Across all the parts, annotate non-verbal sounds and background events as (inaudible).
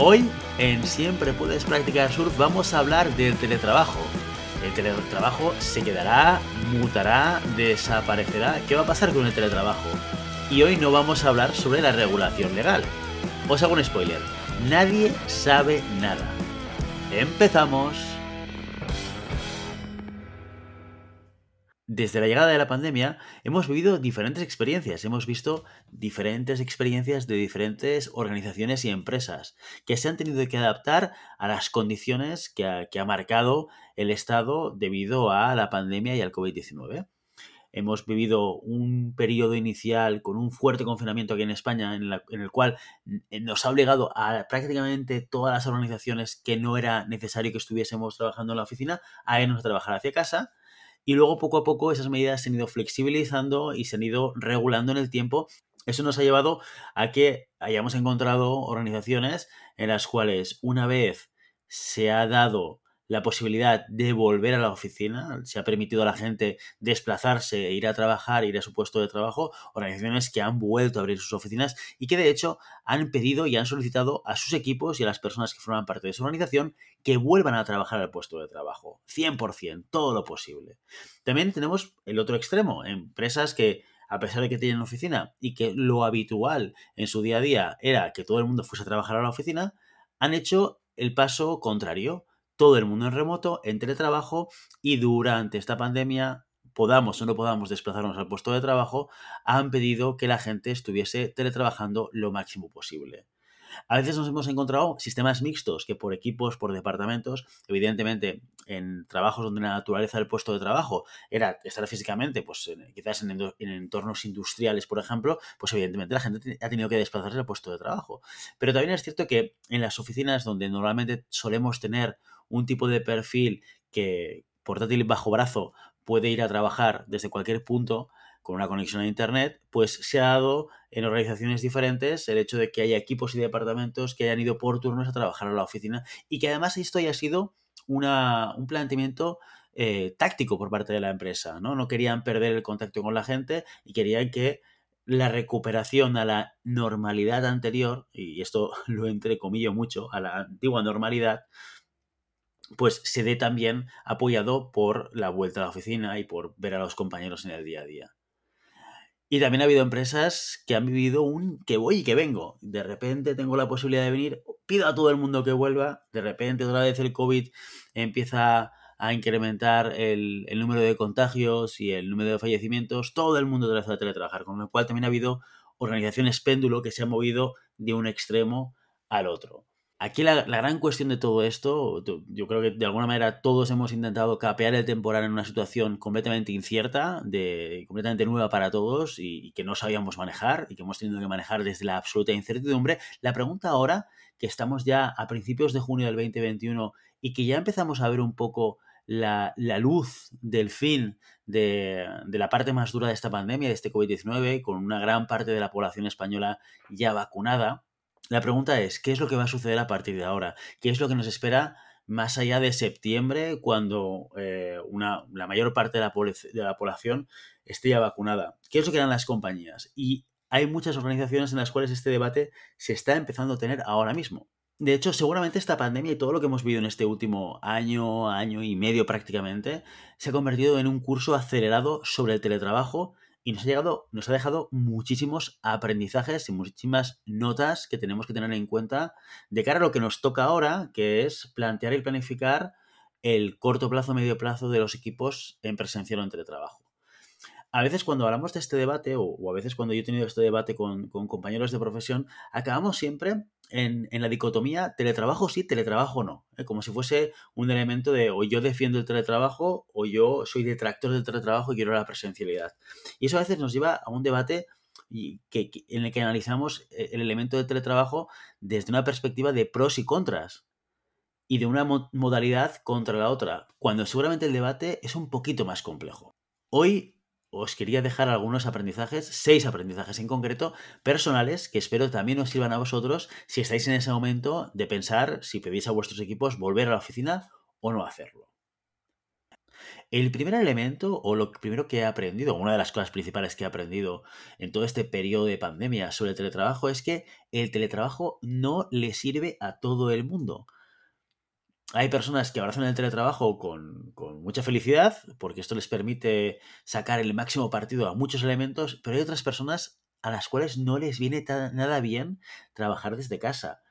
Hoy, en Siempre Puedes Practicar Surf, vamos a hablar del teletrabajo. El teletrabajo se quedará, mutará, desaparecerá. ¿Qué va a pasar con el teletrabajo? Y hoy no vamos a hablar sobre la regulación legal. Os hago un spoiler. Nadie sabe nada. Empezamos. Desde la llegada de la pandemia hemos vivido diferentes experiencias, hemos visto diferentes experiencias de diferentes organizaciones y empresas que se han tenido que adaptar a las condiciones que ha, marcado el Estado debido a la pandemia y al COVID-19. Hemos vivido un periodo inicial con un fuerte confinamiento aquí en España en, en, el cual nos ha obligado a prácticamente todas las organizaciones que no era necesario que estuviésemos trabajando en la oficina a irnos a trabajar hacia casa y luego poco a poco esas medidas se han ido flexibilizando y se han ido regulando en el tiempo. Eso nos ha llevado a que hayamos encontrado organizaciones en las cuales una vez se ha dado la posibilidad de volver a la oficina, se ha permitido a la gente desplazarse, ir a trabajar, ir a su puesto de trabajo, organizaciones que han vuelto a abrir sus oficinas y que de hecho han pedido y han solicitado a sus equipos y a las personas que forman parte de su organización que vuelvan a trabajar al puesto de trabajo, 100%, todo lo posible. También tenemos el otro extremo, empresas que a pesar de que tienen oficina y que lo habitual en su día a día era que todo el mundo fuese a trabajar a la oficina, han hecho el paso contrario todo el mundo en remoto, en teletrabajo y durante esta pandemia, podamos o no podamos desplazarnos al puesto de trabajo, han pedido que la gente estuviese teletrabajando lo máximo posible. A veces nos hemos encontrado sistemas mixtos que por equipos, por departamentos, evidentemente en trabajos donde la naturaleza del puesto de trabajo era estar físicamente, pues quizás en, en, entornos industriales, por ejemplo, pues evidentemente la gente ha tenido que desplazarse al puesto de trabajo. Pero también es cierto que en las oficinas donde normalmente solemos tener un tipo de perfil que portátil bajo brazo puede ir a trabajar desde cualquier punto con una conexión a Internet, pues se ha dado en organizaciones diferentes el hecho de que haya equipos y departamentos que hayan ido por turnos a trabajar a la oficina y que además esto haya sido una, un planteamiento eh, táctico por parte de la empresa, ¿no? No querían perder el contacto con la gente y querían que la recuperación a la normalidad anterior, y esto (laughs) lo entrecomillo mucho, a la antigua normalidad, pues se dé también apoyado por la vuelta a la oficina y por ver a los compañeros en el día a día. Y también ha habido empresas que han vivido un que voy y que vengo. De repente tengo la posibilidad de venir, pido a todo el mundo que vuelva, de repente otra vez el COVID empieza a incrementar el, número de contagios y el número de fallecimientos, todo el mundo otra vez a teletrabajar, con lo cual también ha habido organizaciones péndulo que se han movido de un extremo al otro. Aquí la, gran cuestión de todo esto, yo creo que de alguna manera todos hemos intentado capear el temporal en una situación completamente incierta, de, completamente nueva para todos y, que no sabíamos manejar y que hemos tenido que manejar desde la absoluta incertidumbre. La pregunta ahora, que estamos ya a principios de junio del 2021 y que ya empezamos a ver un poco la, luz del fin de, de, la parte más dura de esta pandemia, de este COVID-19, con una gran parte de la población española ya vacunada la pregunta es, ¿qué es lo que va a suceder a partir de ahora? ¿Qué es lo que nos espera más allá de septiembre, cuando eh, una, la mayor parte de la, de la, población esté ya vacunada? ¿Qué es lo que harán las compañías? Y hay muchas organizaciones en las cuales este debate se está empezando a tener ahora mismo. De hecho, seguramente esta pandemia y todo lo que hemos vivido en este último año, año y medio prácticamente, se ha convertido en un curso acelerado sobre el teletrabajo y nos ha, llegado, nos ha dejado muchísimos aprendizajes y muchísimas notas que tenemos que tener en cuenta de cara a lo que nos toca ahora, que es plantear y planificar el corto plazo, medio plazo de los equipos en presencial o en teletrabajo. A veces cuando hablamos de este debate, o, a veces cuando yo he tenido este debate con, compañeros de profesión, acabamos siempre en, la dicotomía teletrabajo sí, teletrabajo no. ¿eh? Como si fuese un elemento de o yo defiendo el teletrabajo o yo soy detractor del teletrabajo y quiero la presencialidad. Y eso a veces nos lleva a un debate que, en el que analizamos eh, el elemento de teletrabajo desde una perspectiva de pros y contras y de una modalidad contra la otra, cuando seguramente el debate es un poquito más complejo. Hoy os quería dejar algunos aprendizajes, seis aprendizajes en concreto, personales, que espero también os sirvan a vosotros si estáis en ese momento de pensar si pedís a vuestros equipos volver a la oficina o no hacerlo. El primer elemento, o lo primero que he aprendido, una de las cosas principales que he aprendido en todo este periodo de pandemia sobre el teletrabajo, es que el teletrabajo no le sirve a todo el mundo hay personas que abrazan el teletrabajo con, mucha felicidad, porque esto les permite sacar el máximo partido a muchos elementos, pero hay otras personas a las cuales no les viene nada bien trabajar desde casa.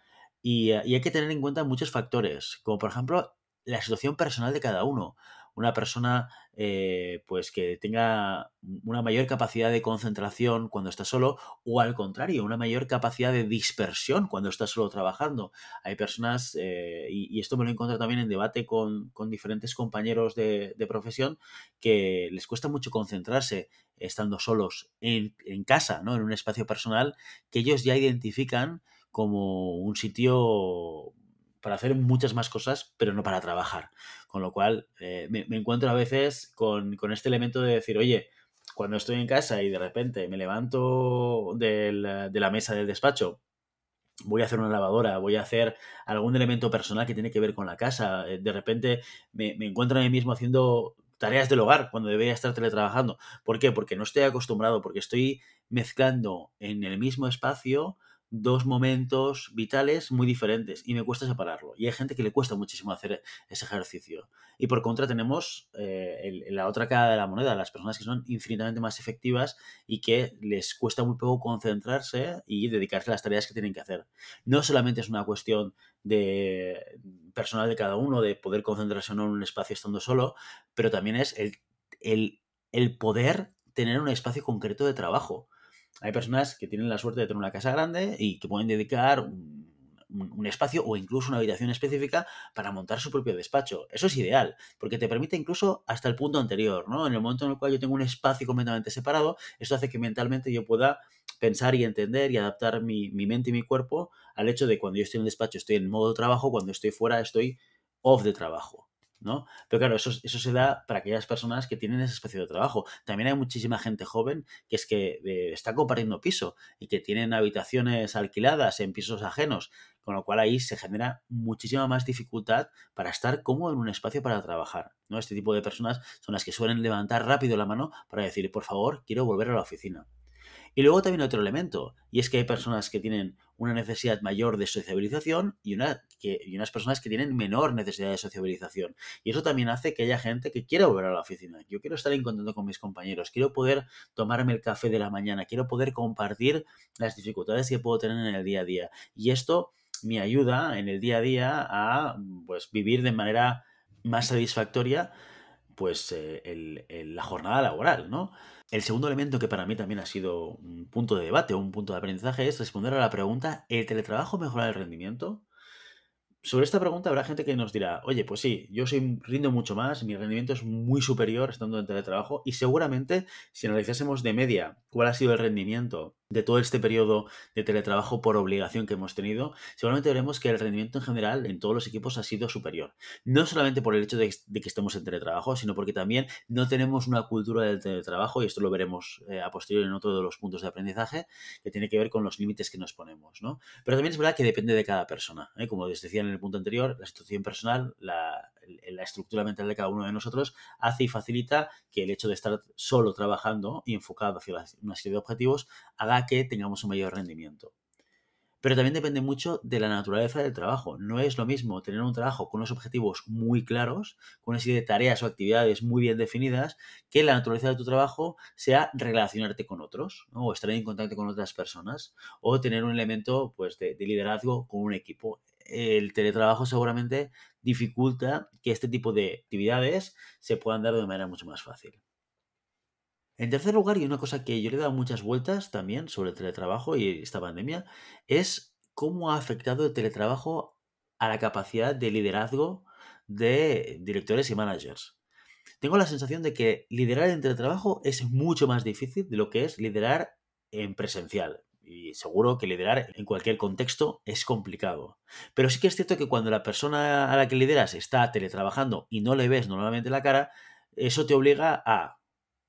Y, y, hay que tener en cuenta muchos factores, como por ejemplo la situación personal de cada uno una persona eh, pues que tenga una mayor capacidad de concentración cuando está solo o al contrario, una mayor capacidad de dispersión cuando está solo trabajando. Hay personas, eh, y, esto me lo encuentro también en debate con, diferentes compañeros de, profesión, que les cuesta mucho concentrarse estando solos en, en casa, ¿no? en un espacio personal que ellos ya identifican como un sitio para hacer muchas más cosas, pero no para trabajar. Con lo cual, eh, me, encuentro a veces con, este elemento de decir, oye, cuando estoy en casa y de repente me levanto de la mesa del despacho, voy a hacer una lavadora, voy a hacer algún elemento personal que tiene que ver con la casa, eh, de repente me, me encuentro a mí mismo haciendo tareas del hogar cuando debería estar teletrabajando. ¿Por qué? Porque no estoy acostumbrado, porque estoy mezclando en el mismo espacio dos momentos vitales muy diferentes y me cuesta separarlo. Y hay gente que le cuesta muchísimo hacer ese ejercicio. Y por contra tenemos eh, la otra cara de la moneda, las personas que son infinitamente más efectivas y que les cuesta muy poco concentrarse y dedicarse a las tareas que tienen que hacer. No solamente es una cuestión de personal de cada uno, de poder concentrarse en un espacio estando solo, pero también es el, el poder tener un espacio concreto de trabajo hay personas que tienen la suerte de tener una casa grande y que pueden dedicar un, espacio o incluso una habitación específica para montar su propio despacho. Eso es ideal, porque te permite incluso hasta el punto anterior, ¿no? En el momento en el cual yo tengo un espacio completamente separado, esto hace que mentalmente yo pueda pensar y entender y adaptar mi, mi mente y mi cuerpo al hecho de cuando yo estoy en el despacho estoy en modo trabajo, cuando estoy fuera estoy off de trabajo. ¿No? Pero claro, eso, eso se da para aquellas personas que tienen ese espacio de trabajo. También hay muchísima gente joven que es que eh, está compartiendo piso y que tienen habitaciones alquiladas en pisos ajenos, con lo cual ahí se genera muchísima más dificultad para estar cómodo en un espacio para trabajar, ¿no? Este tipo de personas son las que suelen levantar rápido la mano para decir, por favor, quiero volver a la oficina. Y luego también otro elemento, y es que hay personas que tienen una necesidad mayor de sociabilización y, unas personas que tienen menor necesidad de sociabilización. Y eso también hace que haya gente que quiera volver a la oficina. Yo quiero estar en contacto con mis compañeros, quiero poder tomarme el café de la mañana, quiero poder compartir las dificultades que puedo tener en el día a día. Y esto me ayuda en el día a día a pues, vivir de manera más satisfactoria pues eh, la jornada laboral, ¿no? El segundo elemento que para mí también ha sido un punto de debate un punto de aprendizaje es responder a la pregunta, ¿el teletrabajo mejora el rendimiento? Sobre esta pregunta habrá gente que nos dirá, oye, pues sí, yo soy, rindo mucho más, mi rendimiento es muy superior estando en teletrabajo y seguramente si analizásemos de media cuál ha sido el rendimiento de todo este periodo de teletrabajo por obligación que hemos tenido, seguramente veremos que el rendimiento en general en todos los equipos ha sido superior. No solamente por el hecho de, que estemos en teletrabajo, sino porque también no tenemos una cultura del teletrabajo, y esto lo veremos eh, a posteriori en otro de los puntos de aprendizaje, que tiene que ver con los límites que nos ponemos. ¿no? Pero también es verdad que depende de cada persona. ¿eh? Como les decía en el punto anterior, la situación personal, la, la estructura mental de cada uno de nosotros hace y facilita que el hecho de estar solo trabajando y enfocado hacia una serie de objetivos haga que tengamos un mayor rendimiento. pero también depende mucho de la naturaleza del trabajo. No es lo mismo tener un trabajo con unos objetivos muy claros, con una serie de tareas o actividades muy bien definidas, que la naturaleza de tu trabajo sea relacionarte con otros, o estar en contacto con otras personas, o tener un elemento pues, de, de liderazgo con un equipo. El teletrabajo seguramente dificulta que este tipo de actividades se puedan dar de manera mucho más fácil. En tercer lugar, y una cosa que yo le he dado muchas vueltas también sobre el teletrabajo y esta pandemia, es cómo ha afectado el teletrabajo a la capacidad de liderazgo de directores y managers. Tengo la sensación de que liderar en teletrabajo es mucho más difícil de lo que es liderar en presencial. Y seguro que liderar en cualquier contexto es complicado. Pero sí que es cierto que cuando la persona a la que lideras está teletrabajando y no le ves normalmente la cara, eso te obliga a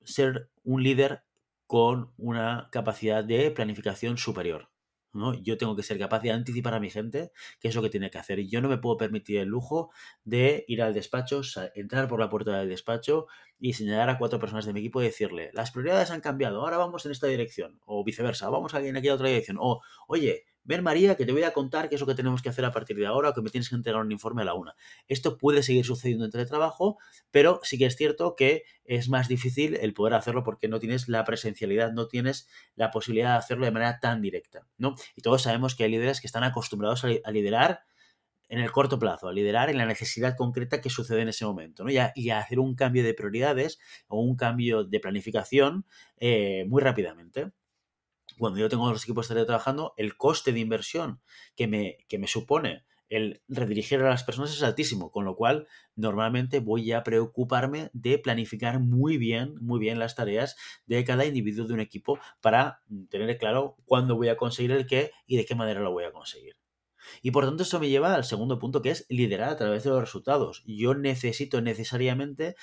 ser un líder con una capacidad de planificación superior. ¿no? Yo tengo que ser capaz de anticipar a mi gente qué es lo que tiene que hacer. Y yo no me puedo permitir el lujo de ir al despacho, entrar por la puerta del despacho y señalar a cuatro personas de mi equipo y decirle, las prioridades han cambiado, ahora vamos en esta dirección. O viceversa, vamos a en aquella otra dirección. O, oye, ven María, que te voy a contar qué es lo que tenemos que hacer a partir de ahora o que me tienes que entregar un informe a la una. Esto puede seguir sucediendo en teletrabajo, pero sí que es cierto que es más difícil el poder hacerlo porque no tienes la presencialidad, no tienes la posibilidad de hacerlo de manera tan directa, ¿no? Y todos sabemos que hay líderes que están acostumbrados a liderar en el corto plazo, a liderar en la necesidad concreta que sucede en ese momento, ¿no? y, a, hacer un cambio de prioridades o un cambio de planificación eh, muy rápidamente cuando yo tengo los equipos trabajando, el coste de inversión que me, que me supone el redirigir a las personas es altísimo, con lo cual normalmente voy a preocuparme de planificar muy bien, muy bien las tareas de cada individuo de un equipo para tener claro cuándo voy a conseguir el qué y de qué manera lo voy a conseguir. Y por tanto eso me lleva al segundo punto que es liderar a través de los resultados. Yo necesito necesariamente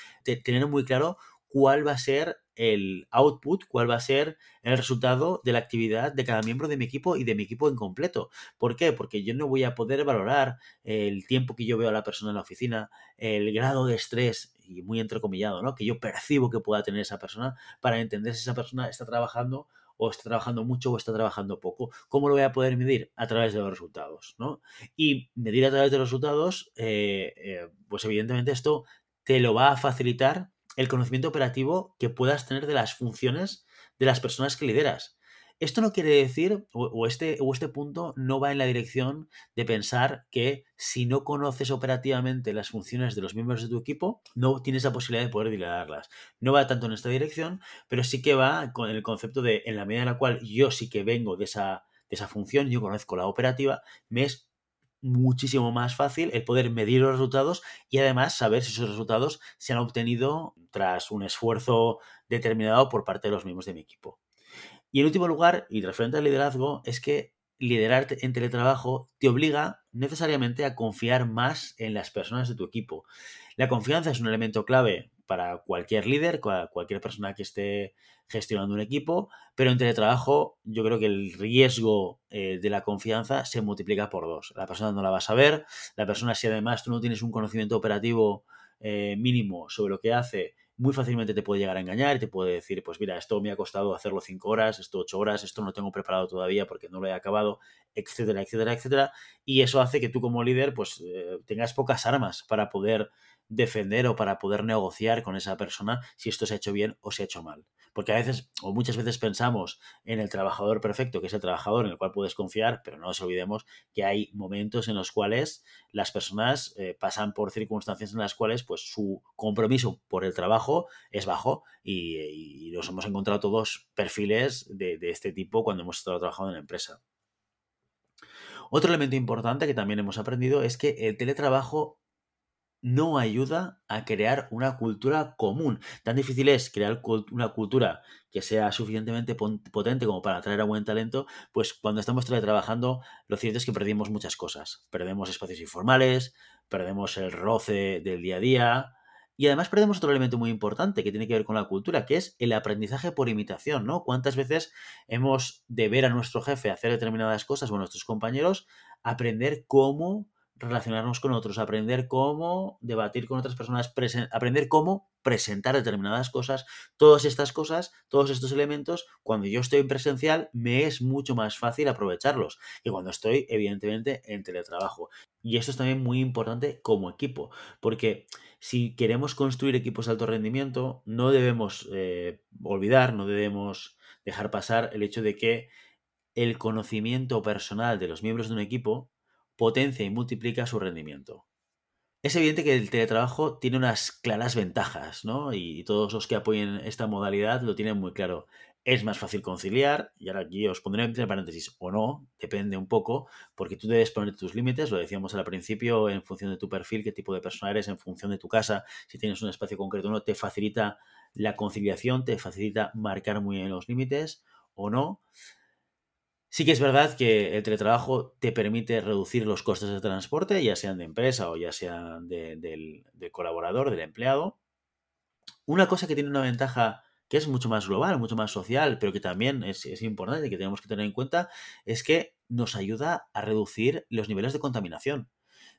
tener muy claro cuál va a ser el output, cuál va a ser el resultado de la actividad de cada miembro de mi equipo y de mi equipo en completo. ¿Por qué? Porque yo no voy a poder valorar el tiempo que yo veo a la persona en la oficina, el grado de estrés, y muy entrecomillado, ¿no? Que yo percibo que pueda tener esa persona para entender si esa persona está trabajando o está trabajando mucho o está trabajando poco. ¿Cómo lo voy a poder medir? A través de los resultados, ¿no? Y medir a través de los resultados, eh, eh, pues evidentemente esto te lo va a facilitar el conocimiento operativo que puedas tener de las funciones de las personas que lideras. Esto no quiere decir, o, este, o este punto no va en la dirección de pensar que si no conoces operativamente las funciones de los miembros de tu equipo, no tienes la posibilidad de poder liderarlas. No va tanto en esta dirección, pero sí que va con el concepto de, en la medida en la cual yo sí que vengo de esa, de esa función, yo conozco la operativa, me es muchísimo más fácil el poder medir los resultados y además saber si esos resultados se han obtenido tras un esfuerzo determinado por parte de los miembros de mi equipo. Y en último lugar, y referente al liderazgo, es que liderar en teletrabajo te obliga necesariamente a confiar más en las personas de tu equipo. La confianza es un elemento clave para cualquier líder, cualquier persona que esté gestionando un equipo, pero en teletrabajo yo creo que el riesgo eh, de la confianza se multiplica por dos. La persona no la va a saber, la persona si además tú no tienes un conocimiento operativo eh, mínimo sobre lo que hace, muy fácilmente te puede llegar a engañar y te puede decir, pues mira, esto me ha costado hacerlo cinco horas, esto ocho horas, esto no lo tengo preparado todavía porque no lo he acabado, etcétera, etcétera, etcétera. Y eso hace que tú como líder pues eh, tengas pocas armas para poder defender o para poder negociar con esa persona si esto se ha hecho bien o se ha hecho mal. Porque a veces o muchas veces pensamos en el trabajador perfecto, que es el trabajador en el cual puedes confiar, pero no nos olvidemos que hay momentos en los cuales las personas eh, pasan por circunstancias en las cuales pues su compromiso por el trabajo es bajo y, nos hemos encontrado todos perfiles de, de este tipo cuando hemos estado trabajando en la empresa. Otro elemento importante que también hemos aprendido es que el teletrabajo no ayuda a crear una cultura común. Tan difícil es crear una cultura que sea suficientemente potente como para atraer a buen talento, pues cuando estamos trabajando, lo cierto es que perdemos muchas cosas. Perdemos espacios informales, perdemos el roce del día a día, y además perdemos otro elemento muy importante que tiene que ver con la cultura, que es el aprendizaje por imitación, ¿no? ¿Cuántas veces hemos de ver a nuestro jefe hacer determinadas cosas o a nuestros compañeros aprender cómo relacionarnos con otros, aprender cómo debatir con otras personas, aprender cómo presentar determinadas cosas. Todas estas cosas, todos estos elementos, cuando yo estoy en presencial, me es mucho más fácil aprovecharlos que cuando estoy, evidentemente, en teletrabajo. Y esto es también muy importante como equipo, porque si queremos construir equipos de alto rendimiento, no debemos eh, olvidar, no debemos dejar pasar el hecho de que el conocimiento personal de los miembros de un equipo potencia y multiplica su rendimiento. Es evidente que el teletrabajo tiene unas claras ventajas, ¿no? Y todos los que apoyen esta modalidad lo tienen muy claro. Es más fácil conciliar, y ahora aquí os pondré entre paréntesis, o no, depende un poco, porque tú debes poner tus límites, lo decíamos al principio, en función de tu perfil, qué tipo de persona eres, en función de tu casa, si tienes un espacio concreto o no, te facilita la conciliación, te facilita marcar muy bien los límites o no. Sí que es verdad que el teletrabajo te permite reducir los costes de transporte, ya sean de empresa o ya sean del, colaborador, del empleado. Una cosa que tiene una ventaja que es mucho más global, mucho más social, pero que también es, es, importante y que tenemos que tener en cuenta, es que nos ayuda a reducir los niveles de contaminación.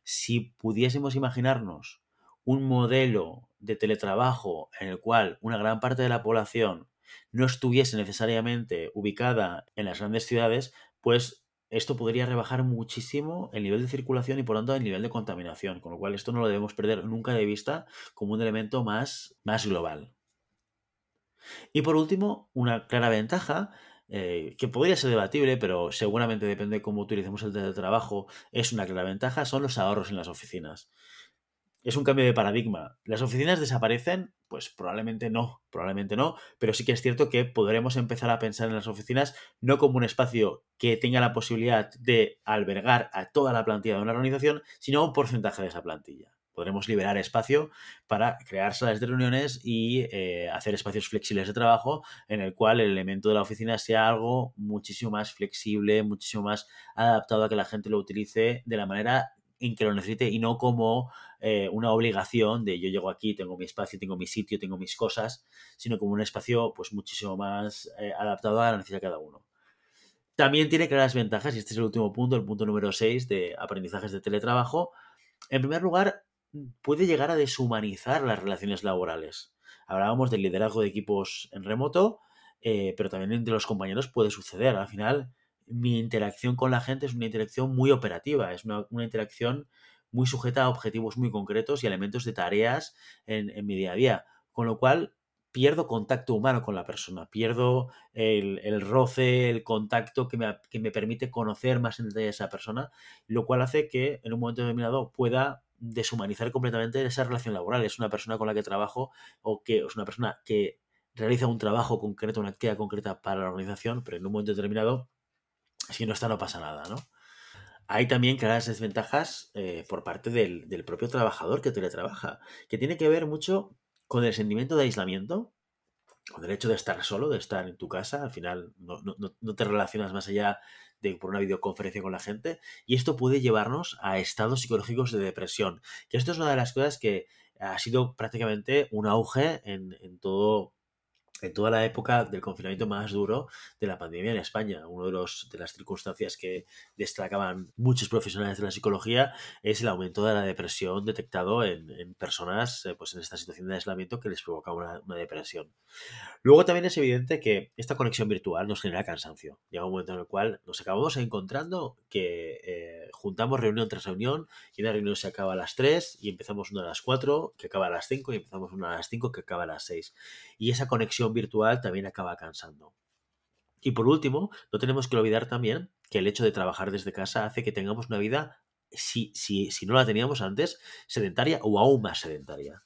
Si pudiésemos imaginarnos un modelo de teletrabajo en el cual una gran parte de la población no estuviese necesariamente ubicada en las grandes ciudades, pues esto podría rebajar muchísimo el nivel de circulación y por tanto el nivel de contaminación, con lo cual esto no lo debemos perder nunca de vista como un elemento más, más global. Y por último, una clara ventaja eh, que podría ser debatible, pero seguramente depende de cómo utilicemos el teletrabajo, es una clara ventaja, son los ahorros en las oficinas es un cambio de paradigma. ¿Las oficinas desaparecen? Pues probablemente no, probablemente no, pero sí que es cierto que podremos empezar a pensar en las oficinas no como un espacio que tenga la posibilidad de albergar a toda la plantilla de una organización, sino un porcentaje de esa plantilla. Podremos liberar espacio para crear salas de reuniones y eh, hacer espacios flexibles de trabajo en el cual el elemento de la oficina sea algo muchísimo más flexible, muchísimo más adaptado a que la gente lo utilice de la manera en que lo necesite y no como eh, una obligación de yo llego aquí, tengo mi espacio, tengo mi sitio, tengo mis cosas, sino como un espacio pues muchísimo más eh, adaptado a la necesidad de cada uno. También tiene claras ventajas, y este es el último punto, el punto número 6 de aprendizajes de teletrabajo. En primer lugar, puede llegar a deshumanizar las relaciones laborales. Hablábamos del liderazgo de equipos en remoto, eh, pero también entre los compañeros puede suceder. Al final, mi interacción con la gente es una interacción muy operativa, es una, interacción muy sujeta a objetivos muy concretos y elementos de tareas en, mi día a día. Con lo cual, pierdo contacto humano con la persona, pierdo el, roce, el contacto que me, que me, permite conocer más en detalle a esa persona, lo cual hace que en un momento determinado pueda deshumanizar completamente esa relación laboral. Es una persona con la que trabajo o que es una persona que realiza un trabajo concreto, una actividad concreta para la organización, pero en un momento determinado si no está, no pasa nada, ¿no? Hay también claras desventajas eh, por parte del, propio trabajador que teletrabaja, que tiene que ver mucho con el sentimiento de aislamiento, con el hecho de estar solo, de estar en tu casa, al final no, no, te relacionas más allá de por una videoconferencia con la gente, y esto puede llevarnos a estados psicológicos de depresión, que esto es una de las cosas que ha sido prácticamente un auge en, en todo en toda la época del confinamiento más duro de la pandemia en España. Una de, los, de las circunstancias que destacaban muchos profesionales de la psicología es el aumento de la depresión detectado en, personas eh, pues en esta situación de aislamiento que les provoca una, depresión. Luego también es evidente que esta conexión virtual nos genera cansancio. Llega un momento en el cual nos acabamos encontrando que eh, juntamos reunión tras reunión y una reunión se acaba a las 3 y empezamos una a las 4 que acaba a las 5 y empezamos una a las 5 que acaba a las 6. Y esa conexión virtual también acaba cansando. Y por último, no tenemos que olvidar también que el hecho de trabajar desde casa hace que tengamos una vida, si, si, si no la teníamos antes, sedentaria o aún más sedentaria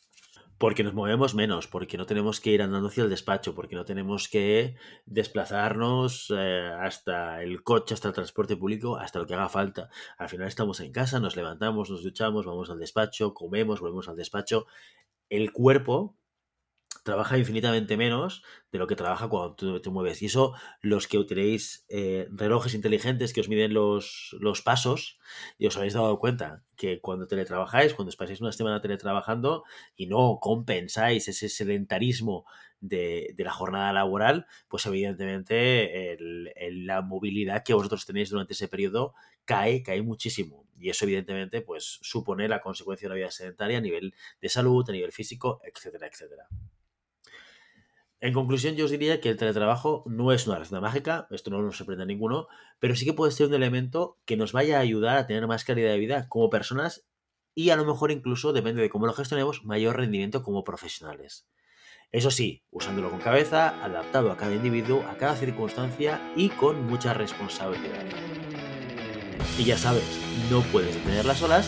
porque nos movemos menos, porque no tenemos que ir andando hacia el despacho, porque no tenemos que desplazarnos eh, hasta el coche, hasta el transporte público, hasta lo que haga falta. Al final estamos en casa, nos levantamos, nos duchamos, vamos al despacho, comemos, volvemos al despacho. El cuerpo trabaja infinitamente menos de lo que trabaja cuando tú te mueves. Y eso, los que utilicéis eh, relojes inteligentes que os miden los, los, pasos, y os habéis dado cuenta que cuando teletrabajáis, cuando os pasáis una semana teletrabajando y no compensáis ese sedentarismo de, de la jornada laboral, pues evidentemente el, la movilidad que vosotros tenéis durante ese periodo cae, cae muchísimo. Y eso evidentemente pues supone la consecuencia de una vida sedentaria a nivel de salud, a nivel físico, etcétera, etcétera. En conclusión, yo os diría que el teletrabajo no es una receta mágica, esto no nos sorprende a ninguno, pero sí que puede ser un elemento que nos vaya a ayudar a tener más calidad de vida como personas y a lo mejor incluso, depende de cómo lo gestionemos, mayor rendimiento como profesionales. Eso sí, usándolo con cabeza, adaptado a cada individuo, a cada circunstancia y con mucha responsabilidad. Y ya sabes, no puedes detener las olas,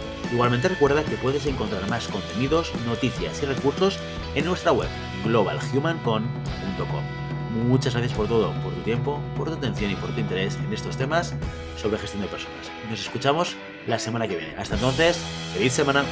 Igualmente recuerda que puedes encontrar más contenidos, noticias y recursos en nuestra web globalhumancon.com. Muchas gracias por todo, por tu tiempo, por tu atención y por tu interés en estos temas sobre gestión de personas. Nos escuchamos la semana que viene. Hasta entonces, feliz semana.